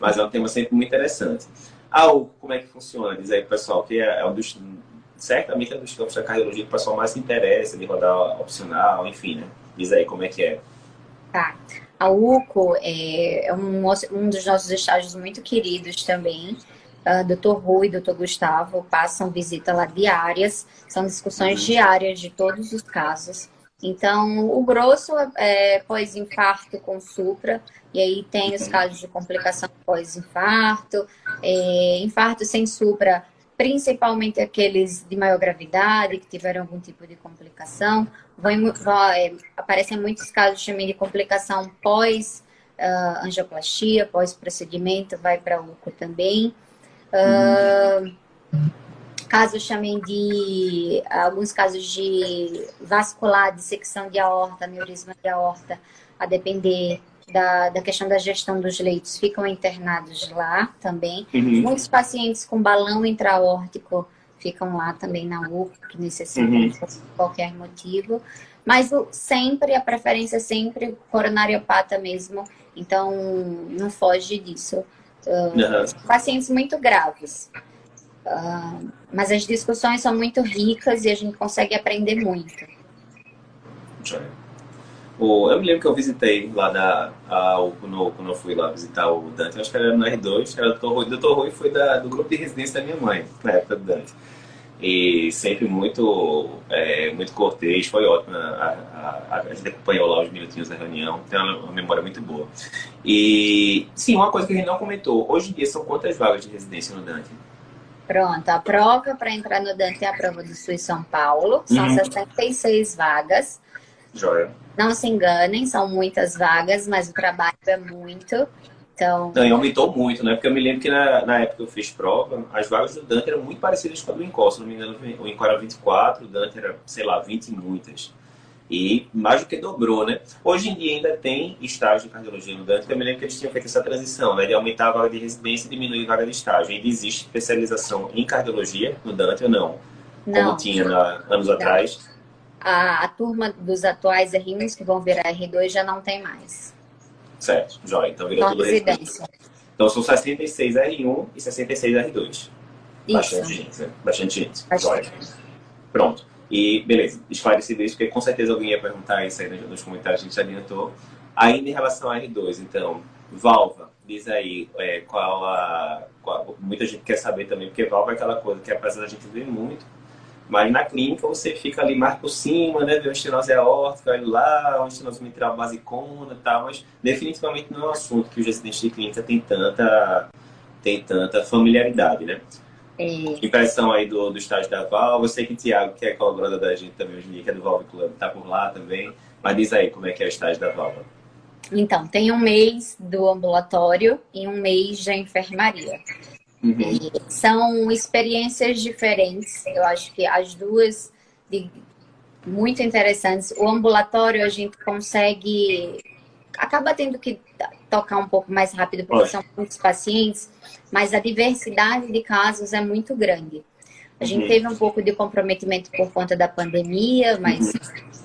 Mas é um tema sempre muito interessante. Ah, como é que funciona? Diz aí pro pessoal, que é, é um dos certamente é dos campos da cardiologia que o pessoal mais se interessa, de rodar opcional, enfim, né? Diz aí como é que é. Tá. A UCO é, é um, um dos nossos estágios muito queridos também. Uh, Dr. Rui e Dr. Gustavo passam visita lá diárias, são discussões uhum. diárias de todos os casos. Então, o grosso é, é pós-infarto com supra, e aí tem os uhum. casos de complicação pós-infarto, é, infarto sem supra principalmente aqueles de maior gravidade, que tiveram algum tipo de complicação. Vai, aparecem muitos casos também de complicação pós uh, angioplastia, pós procedimento, vai para UCO também. Uh, casos também de alguns casos de vascular, dissecção de aorta, aneurisma de aorta, a depender da, da questão da gestão dos leitos ficam internados lá também. Uhum. Muitos pacientes com balão intraórtico ficam lá também na UPA, que necessitam uhum. por qualquer motivo. Mas o, sempre, a preferência é sempre coronariopata mesmo, então não foge disso. Uh, uhum. Pacientes muito graves. Uh, mas as discussões são muito ricas e a gente consegue aprender muito. O, eu me lembro que eu visitei lá na, a, quando, quando eu fui lá visitar o Dante, acho que era no R2, era o Dr. Rui. O Dr. Rui foi da, do grupo de residência da minha mãe, na época do Dante. E sempre muito, é, muito cortês, foi ótimo. A, a, a, gente acompanhou lá os minutinhos da reunião, tem uma, uma, memória muito boa. E, sim, uma coisa que a gente não comentou: hoje em dia são quantas vagas de residência no Dante? Pronto, a prova para entrar no Dante é a prova do Sul e São Paulo, são uhum. 66 vagas. Joia. Não se enganem, são muitas vagas, mas o trabalho é muito. Então... Não, e aumentou muito, né? Porque eu me lembro que na, na época que eu fiz prova, as vagas do Dante eram muito parecidas com a do Incol. Se não me engano, o Incol era 24, o Dante era, sei lá, 20 e muitas. E mais do que dobrou, né? Hoje em dia ainda tem estágio de cardiologia no Dante, porque eu me lembro que eles tinham feito essa transição, né? De aumentar a vaga de residência e diminuir a vaga de estágio. Ainda existe especialização em cardiologia no Dante ou não? Não. Como tinha na, anos Não. atrás. A, a turma dos atuais R1s que vão virar R2 já não tem mais. Certo, jóia. Então virou Só tudo residência. residência. Então são 66 R1 e 66 R2. Bastante Isso. gente, né? Bastante gente. Bastante. Jóia. Pronto. E beleza, esclarecido isso, porque com certeza alguém ia perguntar isso aí nos comentários, a gente adiantou. Ainda em relação a R2, então, Valva, diz aí é, qual a. Qual, muita gente quer saber também, porque Valva é aquela coisa que apesar da gente ver muito, mas na clínica você fica ali mais por cima, né? Vê uma estenose aórtica, olha lá, uma estenose mitral basicona e tal, mas definitivamente não é um assunto que os residentes de clínica têm tanta, tem tanta familiaridade, né? É, Impressão aí do, do estágio da Valve. Eu sei que o Thiago, que é colaborador da gente também hoje em dia, que é do Valve Club, tá por lá também. Mas diz aí como é que é o estágio da Valve. Então, tem um mês do ambulatório e um mês da enfermaria. Uhum. São experiências diferentes. Eu acho que as duas de- muito interessantes. O ambulatório a gente consegue acaba tendo que tocar um pouco mais rápido porque são muitos pacientes, mas a diversidade de casos é muito grande. A gente Uhum. teve um pouco de comprometimento por conta da pandemia, mas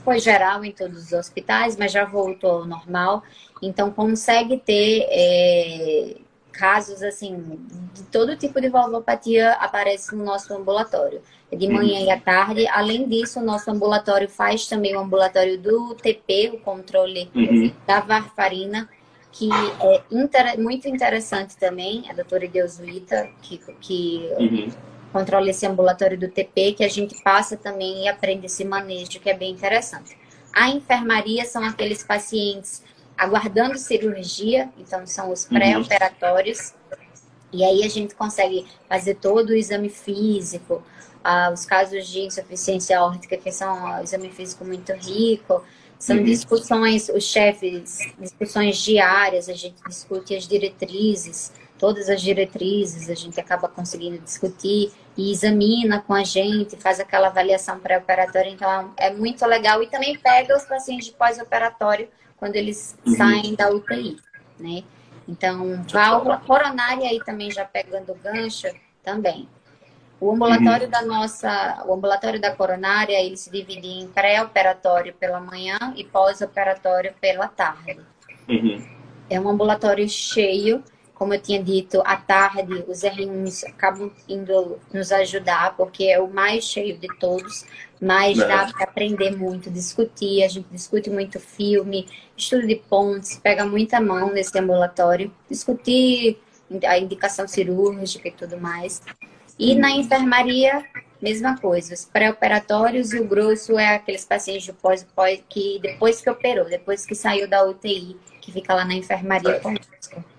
foi geral em todos os hospitais, mas já voltou ao normal. Então consegue ter é, casos assim de todo tipo de valvopatia aparece no nosso ambulatório. É De manhã e à tarde. Além disso, o nosso ambulatório faz também o ambulatório do TP, o controle Uhum. da varfarina, que é inter- muito interessante também. A doutora Deusuíta, que, que Uhum. controla esse ambulatório do TP, que a gente passa também e aprende esse manejo, que é bem interessante. A enfermaria são aqueles pacientes aguardando cirurgia, então são os Uhum. pré-operatórios, e aí a gente consegue fazer todo o exame físico, ah, os casos de insuficiência aórtica, que são um exame físico muito rico, são Uhum. discussões, os chefes, discussões diárias, a gente discute as diretrizes, todas as diretrizes a gente acaba conseguindo discutir e examina com a gente, faz aquela avaliação pré-operatória, então é muito legal e também pega os pacientes de pós-operatório quando eles Uhum. saem da UTI, né? Então, válvula coronária aí também já pegando o gancho também. O ambulatório da nossa, o ambulatório da coronária, ele se divide em pré-operatório pela manhã e pós-operatório pela tarde. Uhum. É um ambulatório cheio, como eu tinha dito, à tarde os R1s acabam indo nos ajudar, porque é o mais cheio de todos, mas Não. dá para aprender muito, discutir, a gente discute muito filme, estudo de pontes, pega muita mão nesse ambulatório, discutir a indicação cirúrgica e tudo mais. E na enfermaria, mesma coisa, os pré-operatórios e o grosso é aqueles pacientes de pós, pós que depois que operou, depois que saiu da UTI, que fica lá na enfermaria conosco.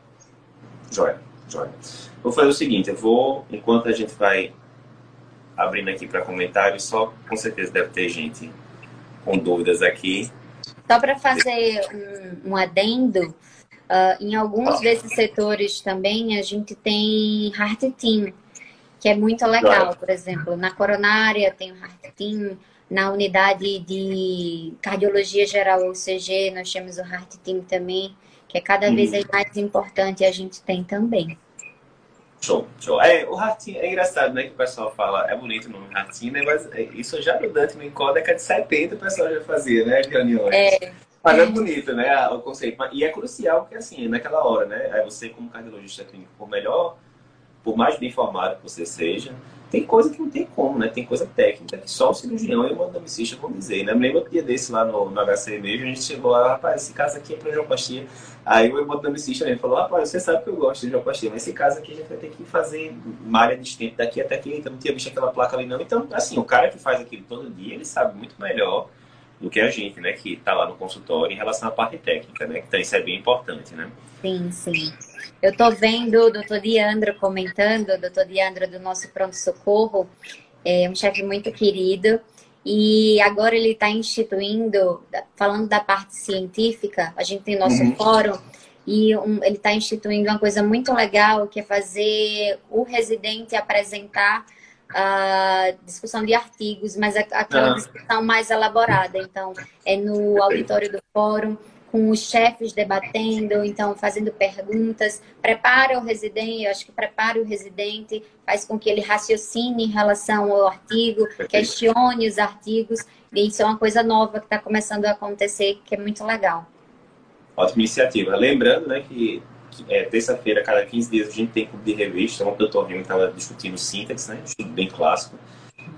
Joia, joia. Vou fazer o seguinte, eu vou, enquanto a gente vai abrindo aqui para comentários, só com certeza deve ter gente com dúvidas aqui. Só para fazer um, um adendo, ah, em alguns desses setores também a gente tem Heart Team, que é muito legal. Por exemplo, na coronária tem o Heart Team, na unidade de cardiologia geral, ou CG, nós temos o Heart Team também, que é cada Uhum. vez mais importante a gente tem também. Show, show. É, o Ratinho, é engraçado, né, que o pessoal fala, é bonito o nome Ratinho, né, mas é, isso já no Dante no Incó, década de 70 o pessoal já fazia, né, reuniões. É. Mas é bonito, né, o conceito. E é crucial, porque assim, naquela hora, né, aí você como cardiologista clínico, por melhor, por mais bem informado que você seja, tem coisa que não tem como, né, tem coisa técnica que só o cirurgião e o hemodinamicista vão dizer, né. Me lembro um dia desse lá no, no HC mesmo, a gente chegou lá, rapaz, esse caso aqui é para angioplastia. Aí o hemodinamicista mesmo falou, rapaz, você sabe que eu gosto de angioplastia, mas esse caso aqui a gente vai ter que fazer malha distante daqui até aqui, então não tinha visto aquela placa ali não. Então, assim, o cara que faz aquilo todo dia, ele sabe muito melhor do que a gente, né, que está lá no consultório em relação à parte técnica, né? Então isso é bem importante, né? Sim, sim. Eu tô vendo o doutor Diandro comentando, o doutor Diandro do nosso pronto-socorro, é um chefe muito querido, e agora ele está instituindo, falando da parte científica, a gente tem nosso Uhum. fórum, e um, ele está instituindo uma coisa muito legal, que é fazer o residente apresentar a discussão de artigos, mas aquela ah. discussão mais elaborada. Então, é no auditório do fórum, com os chefes debatendo, então fazendo perguntas, prepara o residente, eu acho que prepara o residente, faz com que ele raciocine em relação ao artigo, questione os artigos, e isso é uma coisa nova que está começando a acontecer, que é muito legal. Ótima iniciativa. Lembrando né, que é, terça-feira, cada 15 dias, a gente tem clube de revista. Ontem o Dr. Remy estava discutindo síntese, né? Um estudo bem clássico.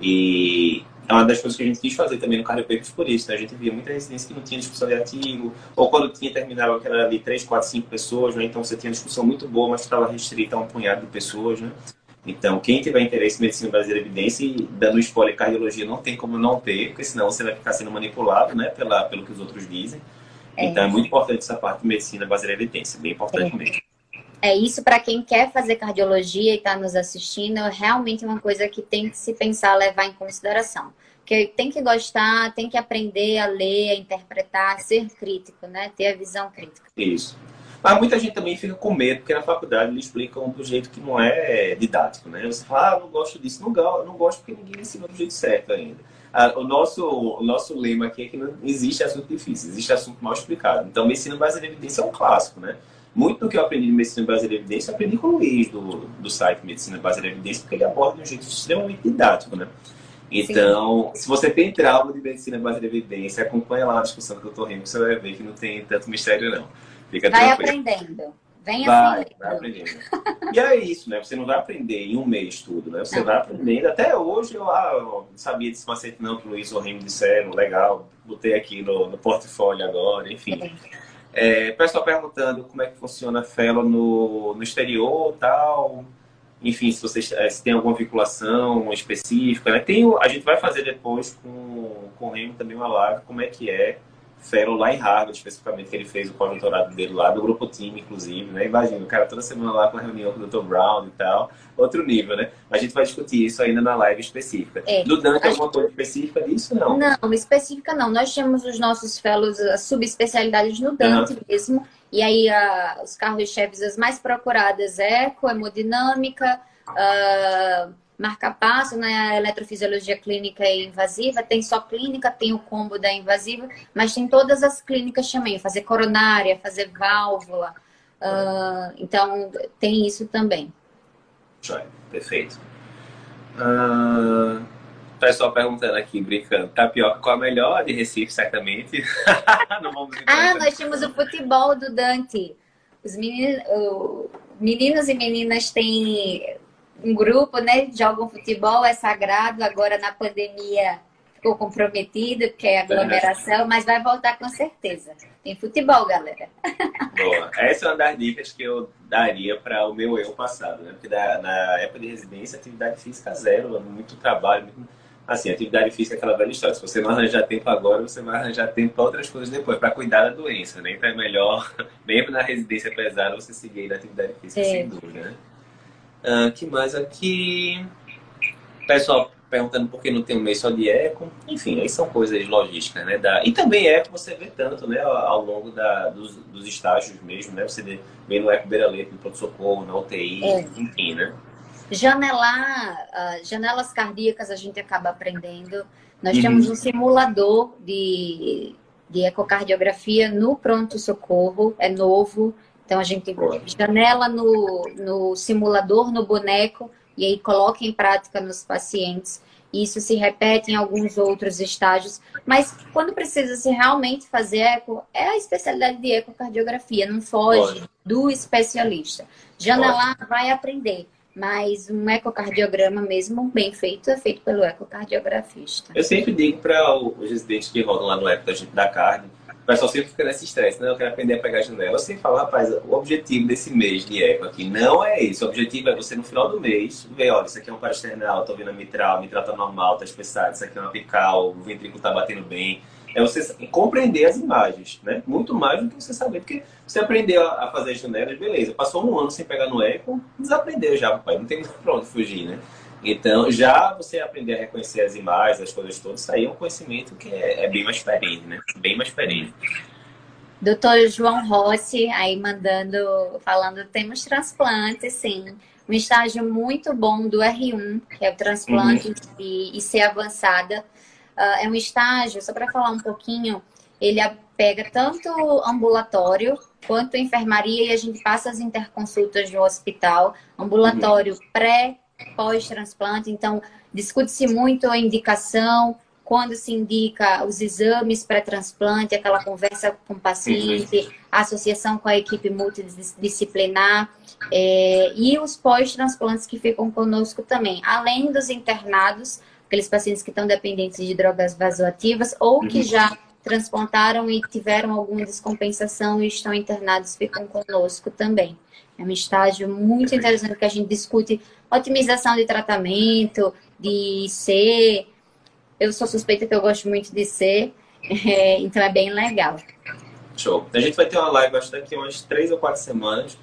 E é uma das coisas que a gente quis fazer também no Cardio Papers por isso. Né? A gente via muita residência que não tinha discussão de artigo, ou quando tinha, terminava que era ali 3, 4, 5 pessoas, né? Então você tinha discussão muito boa, mas estava restrita a um punhado de pessoas, né? Então, quem tiver interesse em medicina em evidência, e dando spoiler, cardiologia não tem como não ter, porque senão você vai ficar sendo manipulado, né, pela, pelo que os outros dizem. É. Então, é muito importante essa parte de medicina baseada em evidência, bem importante é. mesmo. É isso para quem quer fazer cardiologia e está nos assistindo, é realmente uma coisa que tem que se pensar, levar em consideração. Porque tem que gostar, tem que aprender a ler, a interpretar, ser crítico, né? Ter a visão crítica. Isso. Mas muita gente também fica com medo, porque na faculdade eles explicam do jeito que não é didático, né? Você fala, ah, não gosto disso. Não, não gosto porque ninguém ensina do jeito certo ainda. O, nosso, o nosso lema aqui é que não existe assunto difícil, existe assunto mal explicado. Então, medicina baseada em evidência é um clássico, né? Muito do que eu aprendi de medicina baseada em evidência, eu aprendi com o Luiz, do, do site Medicina Baseada em Evidência, porque ele aborda de um jeito extremamente didático, né? Então, Sim. se você tem trauma de medicina baseada em evidência, acompanha lá a discussão que eu estou rindo, você vai ver que não tem tanto mistério, não. Fica vai tranquilo. aprendendo. Vem vai, assim. Vai aprendendo. e é isso, né? Você não vai aprender em um mês tudo, né? Você não. vai aprendendo. Até hoje eu, ah, eu não sabia desse macete não que o Luiz Remy disseram. Legal, botei aqui no, no portfólio agora, enfim. É, pessoal perguntando como é que funciona a Fellow no, no exterior tal. Enfim, se vocês é, se tem alguma vinculação específica, né? Tem, a gente vai fazer depois com, com o Remy também uma live, como é que é Fellow lá em Harvard, especificamente, que ele fez o pós-doutorado dele lá, do grupo time, inclusive, né? Imagina, o cara toda semana lá com a reunião com o Dr. Brown e tal, outro nível, né? Mas a gente vai discutir isso ainda na live específica. É, do Dante, alguma coisa específica disso, não? Não, específica não. Nós temos os nossos fellows, as subespecialidades no Dante uhum. mesmo, e aí a, os carros-chefes, as mais procuradas, eco, hemodinâmica, uh, marca-passo, né? Eletrofisiologia clínica e invasiva, tem só clínica, tem o combo da invasiva, mas tem todas as clínicas também, fazer coronária, fazer válvula. Uh, então, tem isso também. Joia, perfeito. Uh, pessoal perguntando aqui, brincando, tapioca, qual a melhor de Recife, certamente? <laughs> ah, nós tínhamos o futebol do Dante. Os meninos, meninos e meninas têm um grupo, né, jogam futebol, é sagrado, agora na pandemia ficou comprometido, porque é aglomeração, mas vai voltar com certeza. Tem futebol, galera. <laughs> Boa. Essa é uma das dicas que eu daria para o meu eu passado, né? Porque da, na época de residência, atividade física zero, muito trabalho, muito... assim, atividade física é aquela velha história. Se você não arranjar tempo agora, você vai arranjar tempo para outras coisas depois, para cuidar da doença, né? Então é melhor, <laughs> mesmo na residência pesada, você seguir a atividade física, é. sem dúvida, né? Uh, que mais aqui? Pessoal perguntando por que não tem um mês só de eco. Enfim, aí são coisas logísticas, né? Da... E também eco você vê tanto, né? Ao longo da, dos, dos estágios mesmo, né? Você vê, vê no eco beira-leito, no pronto-socorro, na UTI, é. enfim, né? Janelar, uh, janelas cardíacas a gente acaba aprendendo. Nós uhum. temos um simulador de, de ecocardiografia no pronto-socorro, é novo. Então a gente janela no, no simulador, no boneco, e aí coloca em prática nos pacientes. Isso se repete em alguns outros estágios, mas quando precisa se realmente fazer eco, é a especialidade de ecocardiografia, não foge do especialista. Janelar Pode. vai aprender, mas um ecocardiograma mesmo bem feito é feito pelo ecocardiografista. Eu sempre digo para os residentes que rodam lá no eco da carne, o pessoal sempre fica nesse estresse, né? Eu quero aprender a pegar janela. Sempre falo, rapaz, o objetivo desse mês de eco aqui não é esse. O objetivo é você, no final do mês, ver, olha, isso aqui é um parasternal, tô vendo a mitral, a mitral tá normal, tá espessado, isso aqui é uma apical, o ventrículo tá batendo bem. É você compreender as imagens, né? Muito mais do que você saber. Porque você aprendeu a fazer as janelas, beleza. Passou um ano sem pegar no eco, desaprendeu já, papai. Não tem pra onde fugir, né? Então, já você aprender a reconhecer as imagens, as coisas todas, isso aí é um conhecimento que é, é bem mais diferente, né? Bem mais diferente. Doutor João Rossi, aí mandando, falando, temos transplante, sim. Um estágio muito bom do R1, que é o transplante uhum. e IC avançada. Uh, é um estágio, só para falar um pouquinho, ele pega tanto ambulatório quanto enfermaria e a gente passa as interconsultas no hospital, ambulatório uhum. pré, pós-transplante, então discute-se muito a indicação, quando se indica os exames pré-transplante, aquela conversa com o paciente, a associação com a equipe multidisciplinar é, e os pós-transplantes que ficam conosco também, além dos internados, aqueles pacientes que estão dependentes de drogas vasoativas ou que uhum. já transplantaram e tiveram alguma descompensação e estão internados, ficam conosco também. É um estágio muito interessante que a gente discute otimização de tratamento, de ser. Eu sou suspeita que eu gosto muito de ser, <laughs> é, então é bem legal. Show. A gente vai ter uma live, acho que daqui umas três ou quatro semanas,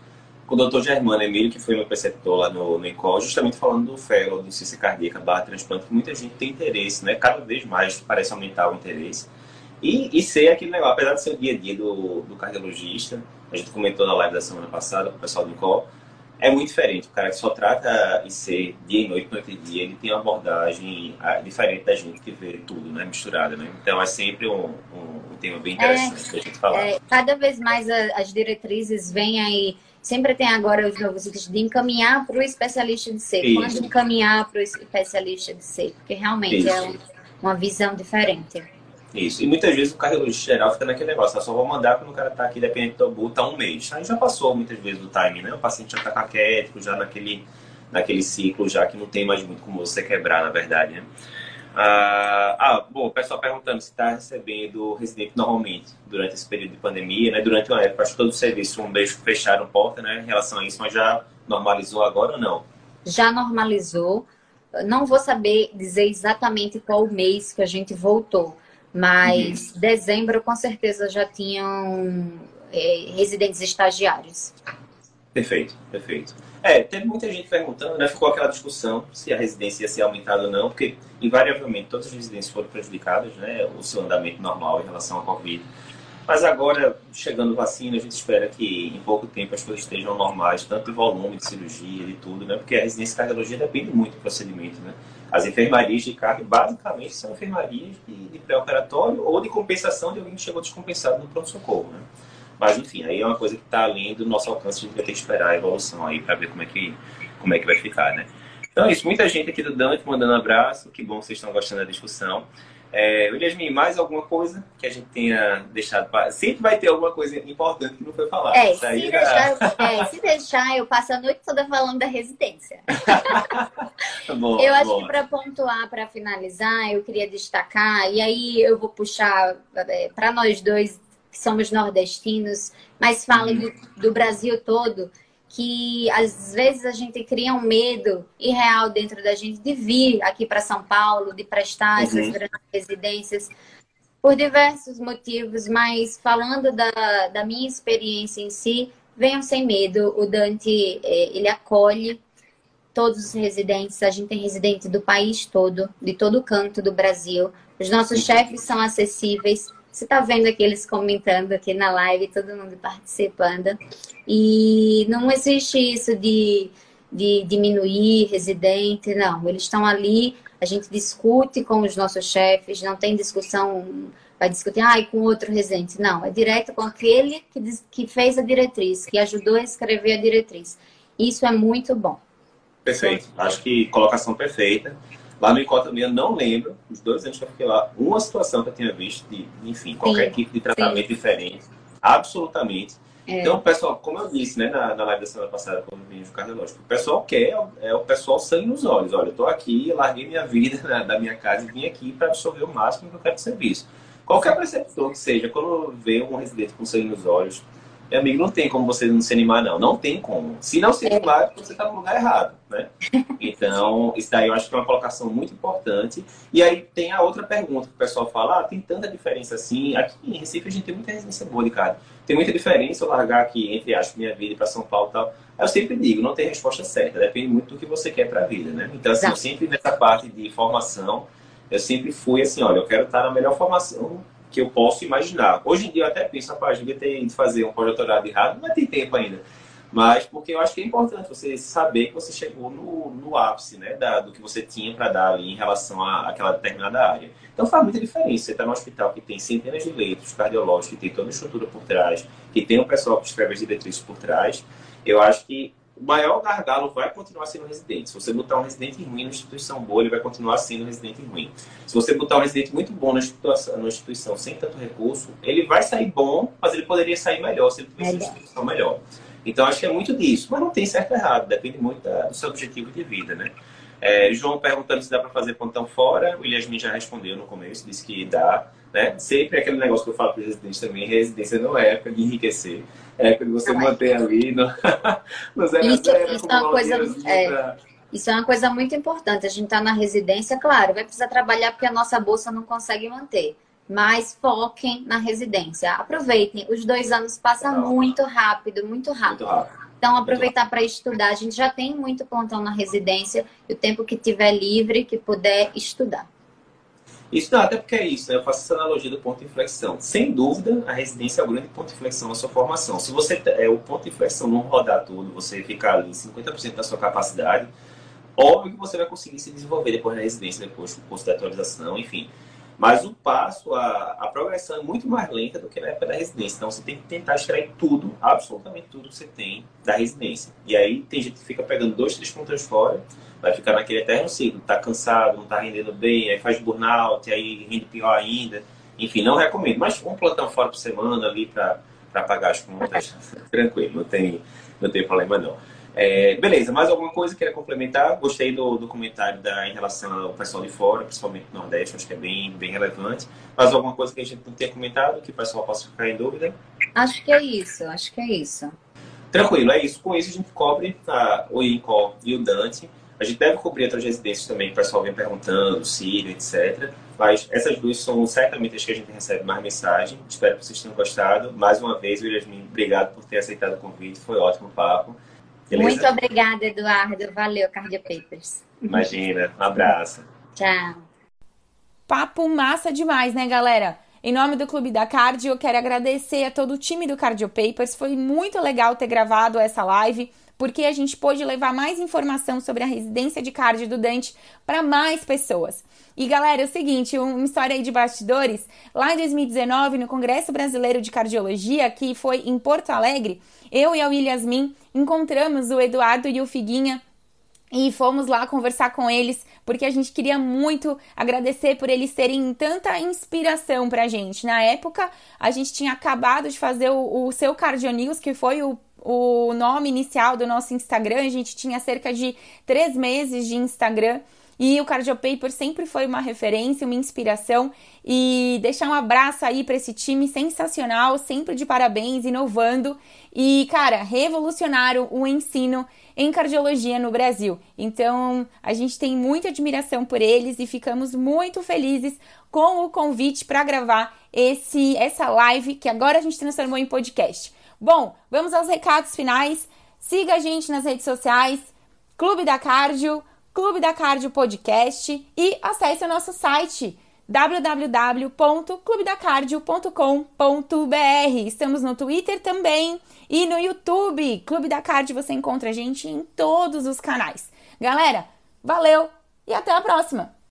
com o Dr. Germano Emílio, que foi meu preceptor lá no, no INCOL, justamente falando do fellow, do ciência cardíaca, barra transplante, que muita gente tem interesse, né? Cada vez mais parece aumentar o interesse. E, e ser aquele negócio, apesar de ser o dia a dia do, do cardiologista, a gente comentou na live da semana passada com o pessoal do INCOL, é muito diferente. O cara que só trata IC dia e noite, noite e dia, ele tem uma abordagem ah, diferente da gente que vê tudo, né? Misturada, né? Então é sempre um, um, um tema bem interessante é, da gente falar. É, cada vez mais a, as diretrizes vêm aí. Sempre tem agora os novos de encaminhar para o especialista de. Isso. Quando encaminhar para o especialista de C, porque realmente Isso. é um, uma visão diferente. Isso. E muitas vezes o cardiologista geral fica naquele negócio, eu só vou mandar quando o cara tá aqui, dependendo do tabu, tá um mês. Aí já passou muitas vezes o time, né? O paciente já tá caquético, já naquele, naquele ciclo, já que não tem mais muito como você quebrar, na verdade, né? Ah, ah bom, o pessoal perguntando se está recebendo residente normalmente durante esse período de pandemia, né? Durante uma época, acho que todo o serviço, um beijo, fecharam porta, né? Em relação a isso, mas já normalizou agora ou não? Já normalizou. Não vou saber dizer exatamente qual mês que a gente voltou mas uhum. dezembro, com certeza, já tinham é, residentes estagiários. Perfeito, perfeito. É, teve muita gente perguntando, né? Ficou aquela discussão se a residência ia ser aumentada ou não, porque invariavelmente todas as residências foram prejudicadas, né? O seu andamento normal em relação à Covid. Mas agora, chegando vacina, a gente espera que em pouco tempo as coisas estejam normais, tanto de volume de cirurgia, de tudo, né? Porque a residência de cardiologia depende muito do procedimento, né? As enfermarias de carne, basicamente, são enfermarias de, de pré-operatório ou de compensação de alguém que chegou descompensado no pronto-socorro, né? Mas, enfim, aí é uma coisa que está além do nosso alcance, a gente vai ter que esperar a evolução aí para ver como é, que, como é que vai ficar, né? Então é isso, muita gente aqui do Dante mandando um abraço, que bom que vocês estão gostando da discussão. É, Yasmin, mais alguma coisa que a gente tenha deixado para. Sempre vai ter alguma coisa importante que não foi falada. É, se, deixar, é, se deixar, eu passo a noite toda falando da residência. <laughs> boa, eu acho boa. que para pontuar, para finalizar, eu queria destacar, e aí eu vou puxar é, para nós dois que somos nordestinos, mas fala uhum. do, do Brasil todo que às vezes a gente cria um medo irreal dentro da gente de vir aqui para São Paulo, de prestar uhum. essas grandes residências, por diversos motivos, mas falando da, da minha experiência em si, venham sem medo. O Dante, é, ele acolhe todos os residentes, a gente tem residente do país todo, de todo canto do Brasil. Os nossos uhum. chefes são acessíveis, você está vendo aqui eles comentando aqui na live, todo mundo participando. E não existe isso de, de diminuir residente, não. Eles estão ali, a gente discute com os nossos chefes, não tem discussão, vai discutir ah, com outro residente. Não, é direto com aquele que, que fez a diretriz, que ajudou a escrever a diretriz. Isso é muito bom. Perfeito. Acho que colocação perfeita. Lá no Icó também eu não lembro, os dois anos que eu fiquei lá, uma situação que eu tinha visto de, enfim, qualquer sim, tipo de tratamento sim. diferente. Absolutamente. É. Então, pessoal, como eu disse, né, na, na live da semana passada, quando vim cardiológico, o pessoal quer, é o pessoal sangue nos olhos. Olha, eu tô aqui, larguei minha vida <laughs> na, da minha casa e vim aqui para absorver o máximo que eu quero de serviço. Qualquer preceptor que seja, quando vê um residente com sangue nos olhos, meu amigo, não tem como você não se animar, não. Não tem como. Se não se animar, você está no lugar errado, né? <laughs> Então, isso daí eu acho que é uma colocação muito importante. E aí tem a outra pergunta que o pessoal fala, ah, tem tanta diferença assim. Aqui em Recife a gente tem muita residência boa de cara. Tem muita diferença eu largar aqui, entre aspas, minha vida para São Paulo e tal. Eu sempre digo, não tem resposta certa. Depende muito do que você quer para a vida, né? Então, assim, eu sempre nessa parte de formação, eu sempre fui assim, olha, eu quero estar na melhor formação que eu posso imaginar. Hoje em dia eu até penso, rapaz, devia ter de fazer um pós-doutorado errado, não tem tempo ainda. Mas porque eu acho que é importante você saber que você chegou no, no ápice né, da, do que você tinha para dar ali em relação àquela determinada área. Então faz muita diferença. Você está no hospital que tem centenas de leitos cardiológicos, que tem toda a estrutura por trás, que tem o pessoal que escreve as diretrizes por trás. Eu acho que o maior gargalo vai continuar sendo residente. Se você botar um residente ruim na instituição boa, ele vai continuar sendo residente ruim. Se você botar um residente muito bom na instituição, na instituição sem tanto recurso, ele vai sair bom, mas ele poderia sair melhor se ele tivesse uma instituição melhor. Então, acho que é muito disso. Mas não tem certo ou errado, depende muito da, do seu objetivo de vida, né? É, João perguntando se dá para fazer pontão fora, o Yasmin já respondeu no começo, disse que dá. Né? Sempre aquele negócio que eu falo para os residentes também, residência não é de enriquecer, é de você manter <laughs> é. ali no, no zero isso, zero, isso é uma coisa é, pra... Isso é uma coisa muito importante. A gente está na residência, claro, vai precisar trabalhar porque a nossa bolsa não consegue manter mas foquem na residência. Aproveitem, os dois anos passam muito rápido, muito rápido. Muito rápido. Então, aproveitar para estudar. A gente já tem muito plantão na residência, e o tempo que tiver livre, que puder estudar. Isso não, até porque é isso, né? Eu faço essa analogia do ponto de inflexão. Sem dúvida, a residência é o grande ponto de inflexão na sua formação. Se você é o ponto de inflexão não rodar tudo, você ficar ali 50% da sua capacidade, óbvio que você vai conseguir se desenvolver depois na residência, depois do curso de atualização, enfim. Mas o passo, a, a progressão é muito mais lenta do que na época da residência. Então você tem que tentar extrair tudo, absolutamente tudo que você tem da residência. E aí tem gente que fica pegando dois, três pontos fora, vai ficar naquele eterno ciclo, tá cansado, não tá rendendo bem, aí faz burnout, aí rende pior ainda. Enfim, não recomendo. Mas um plantão fora por semana ali para pagar as contas, <laughs> tranquilo, não tem, não tem problema não. É, beleza, mais alguma coisa que queira complementar? Gostei do, do comentário da, em relação ao pessoal de fora, principalmente do Nordeste, acho que é bem, bem relevante. Mais alguma coisa que a gente não tenha comentado, que o pessoal possa ficar em dúvida? Acho que é isso, acho que é isso. Tranquilo, é isso. Com isso a gente cobre a, o INCOL e o Dante. A gente deve cobrir outras residências também, o pessoal vem perguntando, Sírio, etc. Mas essas duas são certamente as que a gente recebe mais mensagem. Espero que vocês tenham gostado. Mais uma vez, William, obrigado por ter aceitado o convite, foi um ótimo papo. Beleza? Muito obrigada, Eduardo. Valeu, Cardio Papers. Imagina. Um abraço. Tchau. Papo massa demais, né, galera? Em nome do Clube da Cardio, eu quero agradecer a todo o time do Cardio Papers. Foi muito legal ter gravado essa live, porque a gente pôde levar mais informação sobre a residência de cardio do Dante para mais pessoas. E galera, é o seguinte, uma história aí de bastidores. Lá em 2019, no Congresso Brasileiro de Cardiologia, que foi em Porto Alegre, eu e a Williasmin encontramos o Eduardo e o Figuinha e fomos lá conversar com eles, porque a gente queria muito agradecer por eles terem tanta inspiração pra gente. Na época, a gente tinha acabado de fazer o, o seu Cardio News, que foi o, o nome inicial do nosso Instagram. A gente tinha cerca de três meses de Instagram. E o Cardio Paper sempre foi uma referência, uma inspiração. E deixar um abraço aí para esse time sensacional, sempre de parabéns, inovando. E, cara, revolucionaram o ensino em cardiologia no Brasil. Então, a gente tem muita admiração por eles e ficamos muito felizes com o convite para gravar esse essa live que agora a gente transformou em podcast. Bom, vamos aos recados finais. Siga a gente nas redes sociais, Clube da Cardio, Clube da Cardio Podcast e acesse o nosso site www.clubedacardio.com.br. Estamos no Twitter também e no YouTube. Clube da Cardio você encontra a gente em todos os canais. Galera, valeu e até a próxima!